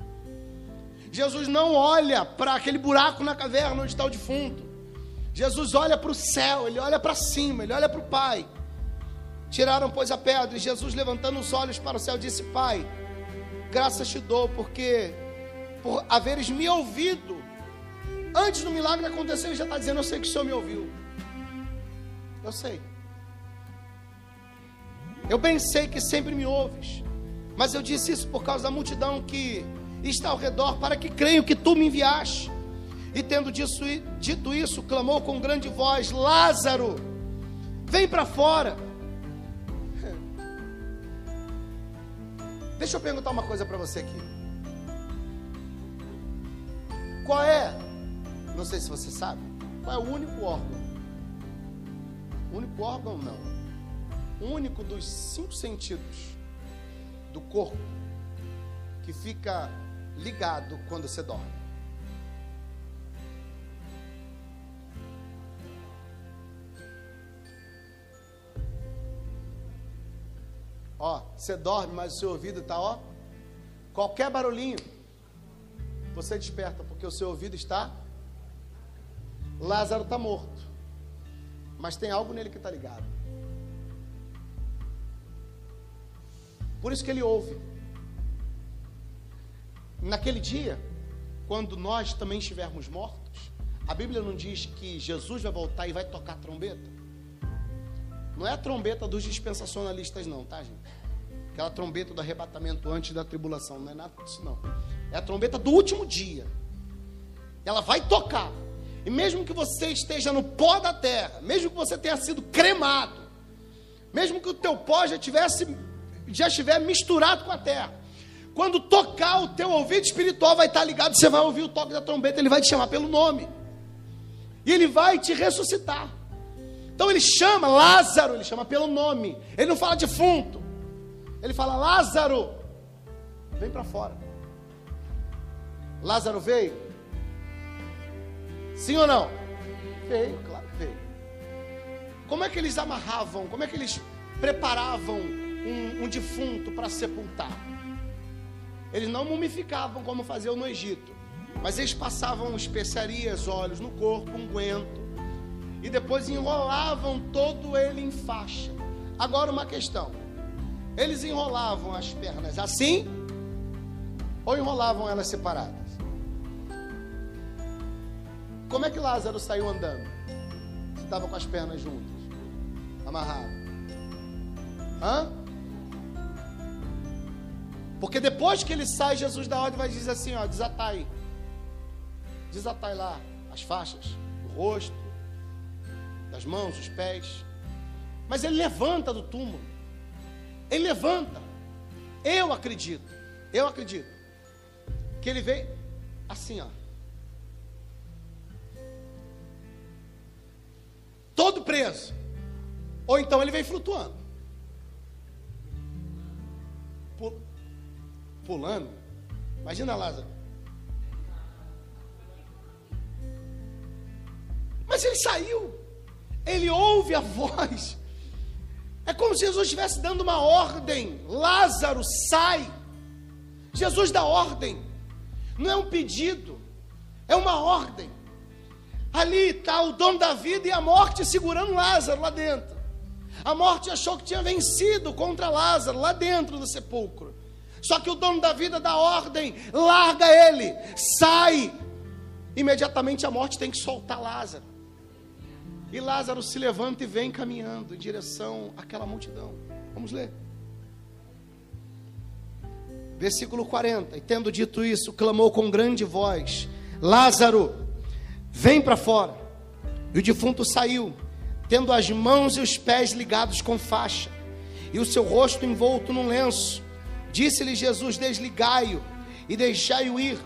Jesus não olha para aquele buraco na caverna onde está o defunto. Jesus olha para o céu, ele olha para cima, ele olha para o Pai. Tiraram, pois, a pedra e Jesus, levantando os olhos para o céu, disse: Pai, graças te dou, porque por haveres me ouvido, antes do milagre acontecer, ele já está dizendo: Eu sei que o Senhor me ouviu. Eu sei. Eu bem sei que sempre me ouves, mas eu disse isso por causa da multidão que está ao redor, para que creiam que tu me enviaste. E tendo dito isso, clamou com grande voz: Lázaro, vem para fora. Deixa eu perguntar uma coisa para você aqui. Qual é? Não sei se você sabe. Qual é o único órgão? O único órgão não. O único dos cinco sentidos do corpo que fica ligado quando você dorme. Ó, você dorme, mas o seu ouvido está, ó. Qualquer barulhinho, você desperta, porque o seu ouvido está. Lázaro está morto, mas tem algo nele que está ligado. Por isso que ele ouve. Naquele dia, quando nós também estivermos mortos, a Bíblia não diz que Jesus vai voltar e vai tocar trombeta? Não é a trombeta dos dispensacionalistas, não, tá, gente? Aquela trombeta do arrebatamento antes da tribulação, não é nada disso, não. É a trombeta do último dia. Ela vai tocar. E mesmo que você esteja no pó da terra, mesmo que você tenha sido cremado, mesmo que o teu pó já tivesse já estiver misturado com a terra, quando tocar o teu ouvido espiritual vai estar ligado, você vai ouvir o toque da trombeta, ele vai te chamar pelo nome. E ele vai te ressuscitar. Então ele chama Lázaro, ele chama pelo nome. Ele não fala defunto. Ele fala: Lázaro, vem para fora. Lázaro veio? Sim ou não? Veio, claro que veio. Como é que eles amarravam? Como é que eles preparavam um, um defunto para sepultar? Eles não mumificavam como faziam no Egito, mas eles passavam especiarias, óleos no corpo, unguento, e depois enrolavam todo ele em faixa. Agora uma questão: eles enrolavam as pernas assim ou enrolavam elas separadas? Como é que Lázaro saiu andando? Estava com as pernas juntas, amarrado. Hã? Porque depois que ele sai, Jesus da ordem vai dizer assim: ó, desatai. Desatai lá as faixas, o rosto, das mãos, os pés. Mas ele levanta do túmulo. Ele levanta. Eu acredito. Eu acredito. Que ele veio assim, ó. Todo preso. Ou então ele vem flutuando. Pulando. Imagina Lázaro. Mas ele saiu. Ele ouve a voz. É como se Jesus estivesse dando uma ordem: Lázaro, sai. Jesus dá ordem, não é um pedido, é uma ordem. Ali está o dono da vida e a morte segurando Lázaro lá dentro. A morte achou que tinha vencido contra Lázaro lá dentro do sepulcro. Só que o dono da vida dá ordem: larga ele, sai. Imediatamente a morte tem que soltar Lázaro. E Lázaro se levanta e vem caminhando em direção àquela multidão. Vamos ler. Versículo 40. E tendo dito isso, clamou com grande voz: Lázaro, vem para fora. E o defunto saiu, tendo as mãos e os pés ligados com faixa, e o seu rosto envolto num lenço. Disse-lhe Jesus: Desligai-o e deixai-o ir.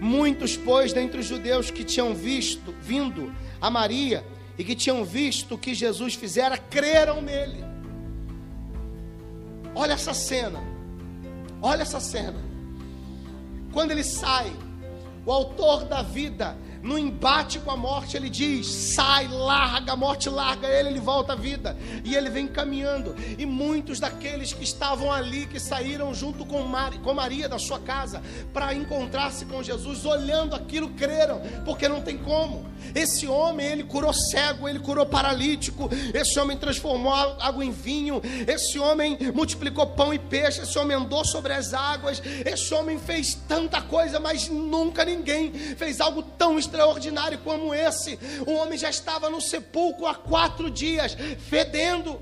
Muitos, pois, dentre os judeus que tinham visto, vindo a Maria, e que tinham visto o que Jesus fizera, creram nele. Olha essa cena. Olha essa cena. Quando ele sai, o autor da vida no embate com a morte, ele diz: sai, larga, a morte larga ele, ele volta à vida. E ele vem caminhando. E muitos daqueles que estavam ali, que saíram junto com, Maria, com Maria da sua casa, para encontrar-se com Jesus, olhando aquilo, creram, porque não tem como. Esse homem, ele curou cego, ele curou paralítico, esse homem transformou água em vinho, esse homem multiplicou pão e peixe, esse homem andou sobre as águas, esse homem fez tanta coisa, mas nunca ninguém fez algo tão extraordinário como esse. O homem já estava no sepulcro há quatro dias, fedendo.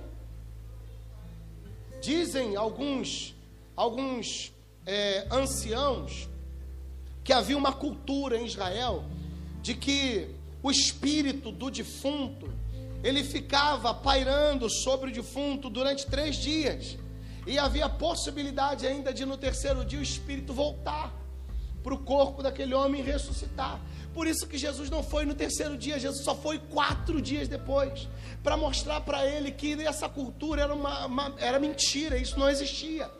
Dizem alguns, alguns é, anciãos que havia uma cultura em Israel de que o espírito do defunto ele ficava pairando sobre o defunto durante três dias. E havia possibilidade ainda de no terceiro dia o espírito voltar para o corpo daquele homem ressuscitar. Por isso que Jesus não foi no terceiro dia, Jesus só foi quatro dias depois, para mostrar para ele que essa cultura era, uma, uma, era mentira, isso não existia.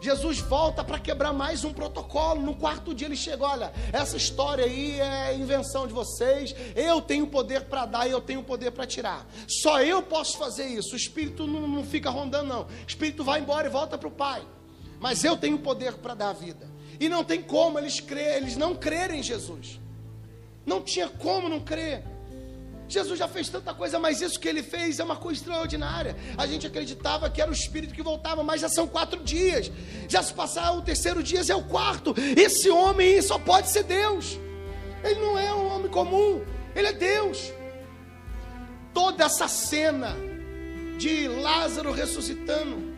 Jesus volta para quebrar mais um protocolo. No quarto dia ele chega: olha, essa história aí é invenção de vocês. Eu tenho poder para dar e eu tenho poder para tirar. Só eu posso fazer isso. O espírito não, não fica rondando, não. O espírito vai embora e volta para o Pai. Mas eu tenho poder para dar a vida. E não tem como eles crer, eles não crerem em Jesus. Não tinha como não crer. Jesus já fez tanta coisa, mas isso que ele fez é uma coisa extraordinária. A gente acreditava que era o Espírito que voltava, mas já são quatro dias. Já se passar o terceiro dia, já é o quarto. Esse homem só pode ser Deus. Ele não é um homem comum, ele é Deus. Toda essa cena de Lázaro ressuscitando,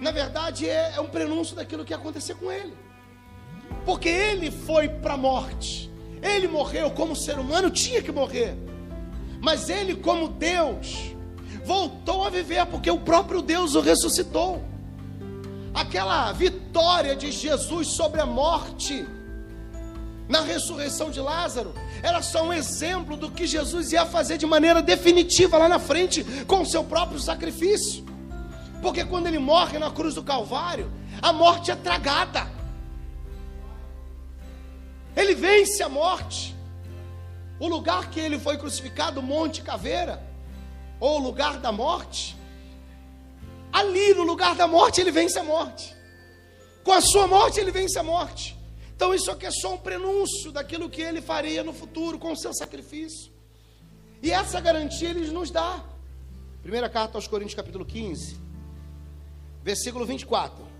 na verdade é, é um prenúncio daquilo que ia acontecer com ele. Porque ele foi para a morte. Ele morreu como ser humano, tinha que morrer. Mas ele, como Deus, voltou a viver, porque o próprio Deus o ressuscitou. Aquela vitória de Jesus sobre a morte, na ressurreição de Lázaro, era só um exemplo do que Jesus ia fazer de maneira definitiva lá na frente, com o seu próprio sacrifício. Porque quando ele morre na cruz do Calvário, a morte é tragada. Ele vence a morte. O lugar que ele foi crucificado, Monte Caveira, ou o lugar da morte, ali no lugar da morte ele vence a morte. Com a sua morte ele vence a morte. Então isso aqui é só um prenúncio daquilo que ele faria no futuro com o seu sacrifício. E essa garantia ele nos dá. Primeira carta aos Coríntios, capítulo 15, versículo 24.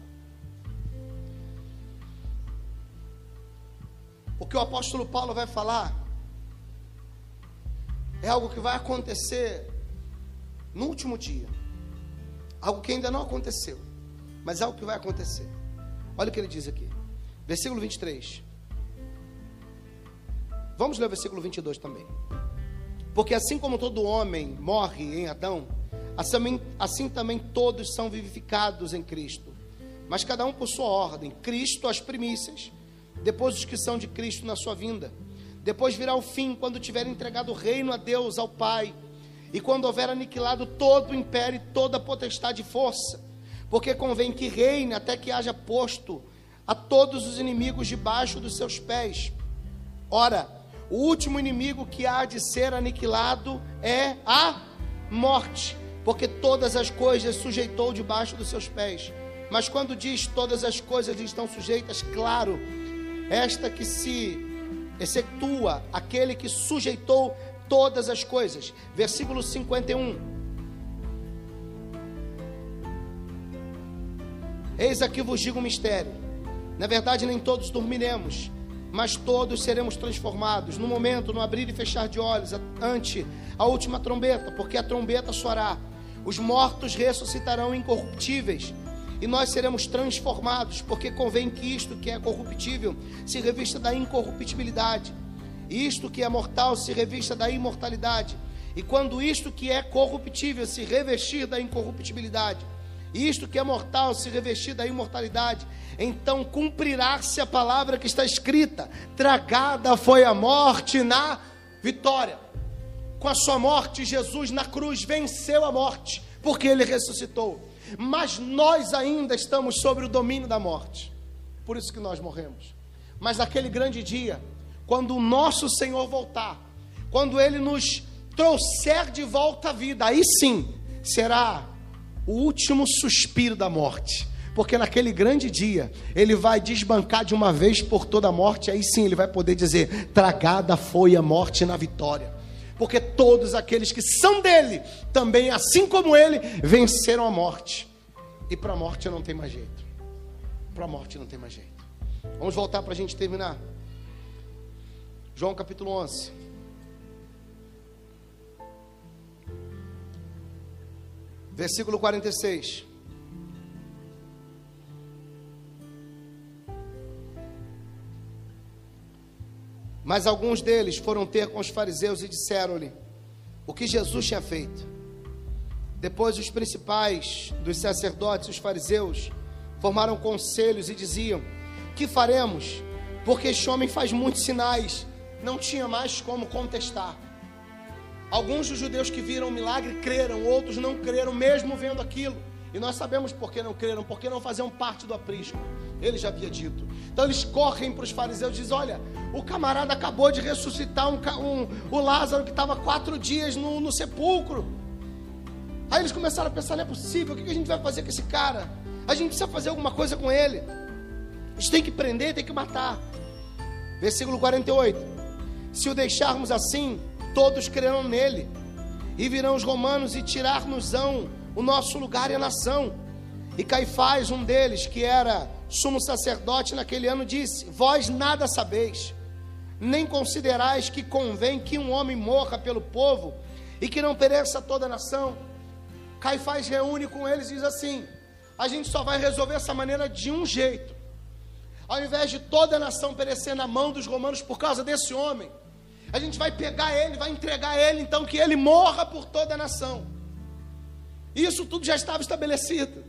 O que o apóstolo Paulo vai falar é algo que vai acontecer no último dia. Algo que ainda não aconteceu, mas é algo que vai acontecer. Olha o que ele diz aqui. Versículo 23. Vamos ler o versículo 22 também. Porque assim como todo homem morre em Adão, assim, assim também todos são vivificados em Cristo. Mas cada um por sua ordem. Cristo as primícias, depois os que são de Cristo na sua vinda. Depois virá o fim, quando tiver entregado o reino a Deus, ao Pai, e quando houver aniquilado todo o império e toda a potestade e força, porque convém que reine até que haja posto a todos os inimigos debaixo dos seus pés. Ora, o último inimigo que há de ser aniquilado é a morte, porque todas as coisas sujeitou debaixo dos seus pés. Mas quando diz todas as coisas estão sujeitas, claro, esta que se excetua aquele que sujeitou todas as coisas. Versículo 51. Eis aqui vos digo um mistério. Na verdade, nem todos dormiremos, mas todos seremos transformados no momento, no abrir e fechar de olhos, ante a última trombeta, porque a trombeta soará. Os mortos ressuscitarão incorruptíveis e nós seremos transformados, porque convém que isto que é corruptível se revista da incorruptibilidade, isto que é mortal se revista da imortalidade, e quando isto que é corruptível se revestir da incorruptibilidade, isto que é mortal se revestir da imortalidade, então cumprirá-se a palavra que está escrita: tragada foi a morte na vitória. Com a sua morte, Jesus na cruz venceu a morte, porque ele ressuscitou mas nós ainda estamos sobre o domínio da morte. Por isso que nós morremos. Mas naquele grande dia, quando o nosso Senhor voltar, quando ele nos trouxer de volta à vida, aí sim será o último suspiro da morte. Porque naquele grande dia, ele vai desbancar de uma vez por toda a morte, aí sim ele vai poder dizer: tragada foi a morte na vitória. Porque todos aqueles que são dele, também assim como ele, venceram a morte. E para a morte não tem mais jeito. Para a morte não tem mais jeito. Vamos voltar para a gente terminar. João capítulo 11. Versículo 46. Mas alguns deles foram ter com os fariseus e disseram-lhe o que Jesus tinha feito. Depois, os principais dos sacerdotes, os fariseus, formaram conselhos e diziam: Que faremos? Porque este homem faz muitos sinais. Não tinha mais como contestar. Alguns dos judeus que viram o milagre creram, outros não creram, mesmo vendo aquilo. E nós sabemos por que não creram, porque não faziam parte do aprisco. Ele já havia dito. Então eles correm para os fariseus e dizem: Olha, o camarada acabou de ressuscitar um, um, o Lázaro que estava quatro dias no, no, sepulcro. Aí eles começaram a pensar: Não é possível, o que a gente vai fazer com esse cara? A gente precisa fazer alguma coisa com ele. A gente tem que prender, tem que matar. Versículo 48: Se o deixarmos assim, todos crerão nele, e virão os romanos e tirar-nos-ão o nosso lugar a nação. E Caifás, um deles, que era sumo sacerdote naquele ano, disse: Vós nada sabeis, nem considerais que convém que um homem morra pelo povo e que não pereça toda a nação. Caifás reúne com eles e diz assim: A gente só vai resolver essa maneira de um jeito. Ao invés de toda a nação perecer na mão dos romanos por causa desse homem, a gente vai pegar ele, vai entregar ele, então que ele morra por toda a nação. Isso tudo já estava estabelecido.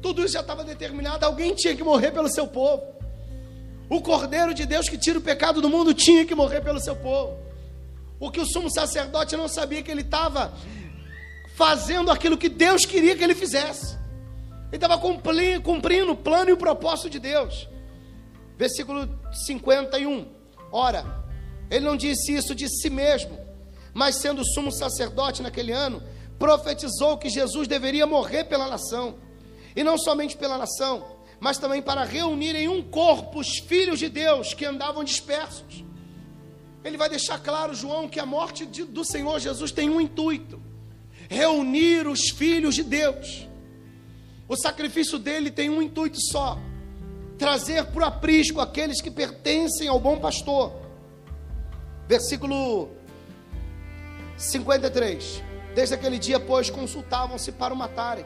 Tudo isso já estava determinado. Alguém tinha que morrer pelo seu povo. O Cordeiro de Deus que tira o pecado do mundo tinha que morrer pelo seu povo. O que o sumo sacerdote não sabia que ele estava fazendo aquilo que Deus queria que ele fizesse. Ele estava cumprindo, cumprindo o plano e o propósito de Deus. Versículo 51. Ora, ele não disse isso de si mesmo, mas sendo sumo sacerdote naquele ano, profetizou que Jesus deveria morrer pela nação, e não somente pela nação, mas também para reunir em um corpo os filhos de Deus que andavam dispersos. Ele vai deixar claro, João, que a morte de, do Senhor Jesus tem um intuito: reunir os filhos de Deus. O sacrifício dele tem um intuito só: trazer para o aprisco aqueles que pertencem ao bom pastor Versículo 53. Desde aquele dia, pois, consultavam-se para o matarem.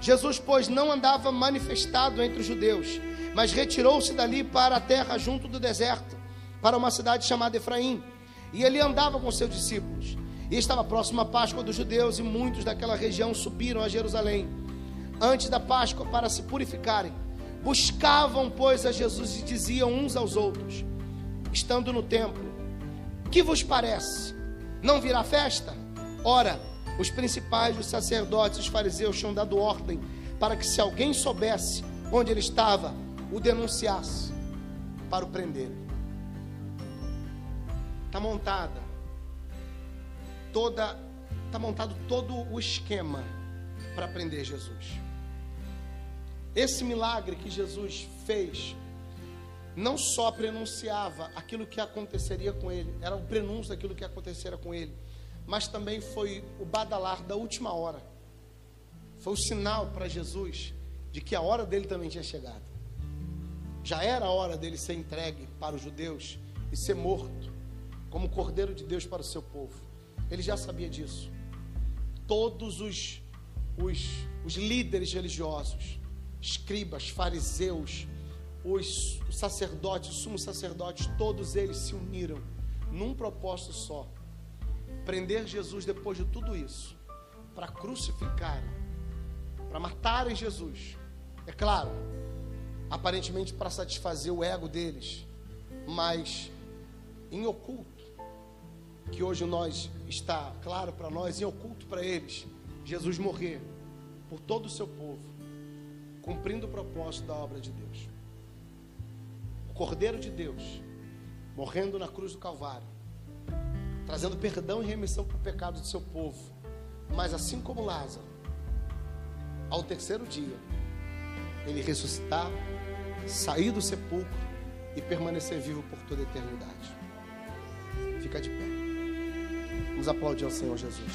Jesus, pois, não andava manifestado entre os judeus, mas retirou-se dali para a terra junto do deserto, para uma cidade chamada Efraim. E ele andava com seus discípulos. E estava próximo à Páscoa dos judeus, e muitos daquela região subiram a Jerusalém, antes da Páscoa, para se purificarem. Buscavam, pois, a Jesus e diziam uns aos outros, estando no templo: que vos parece? Não virá festa? Ora, os principais, os sacerdotes, os fariseus tinham dado ordem para que, se alguém soubesse onde ele estava, o denunciasse para o prender. Está montada toda, está montado todo o esquema para prender Jesus. Esse milagre que Jesus fez não só prenunciava aquilo que aconteceria com ele, era o prenúncio daquilo que aconteceria com ele, mas também foi o badalar da última hora. Foi o sinal para Jesus de que a hora dele também tinha chegado. Já era a hora dele ser entregue para os judeus e ser morto como cordeiro de Deus para o seu povo. Ele já sabia disso. Todos os, os, os líderes religiosos, escribas, fariseus, os sacerdotes, os sumos sacerdotes, todos eles se uniram num propósito só: prender Jesus depois de tudo isso, para crucificarem, para matarem Jesus. É claro, aparentemente para satisfazer o ego deles, mas em oculto, que hoje nós está claro para nós, em oculto para eles, Jesus morrer por todo o seu povo, cumprindo o propósito da obra de Deus. Cordeiro de Deus, morrendo na cruz do Calvário, trazendo perdão e remissão para o pecado do seu povo. Mas assim como Lázaro, ao terceiro dia, ele ressuscitar, sair do sepulcro e permanecer vivo por toda a eternidade. Fica de pé. Vamos aplaudir ao Senhor Jesus.